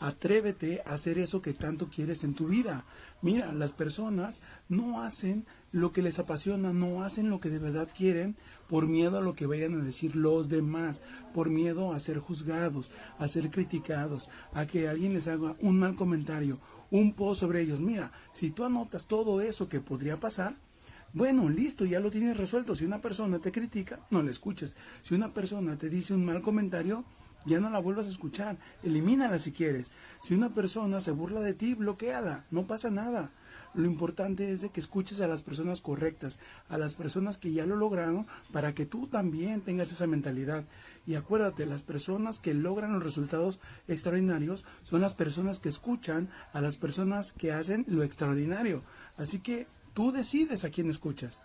Atrévete a hacer eso que tanto quieres en tu vida. Mira, las personas no hacen lo que les apasiona, no hacen lo que de verdad quieren por miedo a lo que vayan a decir los demás, por miedo a ser juzgados, a ser criticados, a que alguien les haga un mal comentario, un post sobre ellos. Mira, si tú anotas todo eso que podría pasar, bueno, listo, ya lo tienes resuelto. Si una persona te critica, no le escuches. Si una persona te dice un mal comentario, ya no la vuelvas a escuchar. Elimínala si quieres. Si una persona se burla de ti, bloqueala. No pasa nada. Lo importante es de que escuches a las personas correctas, a las personas que ya lo lograron, para que tú también tengas esa mentalidad. Y acuérdate, las personas que logran los resultados extraordinarios son las personas que escuchan a las personas que hacen lo extraordinario. Así que Tú decides a quién escuchas.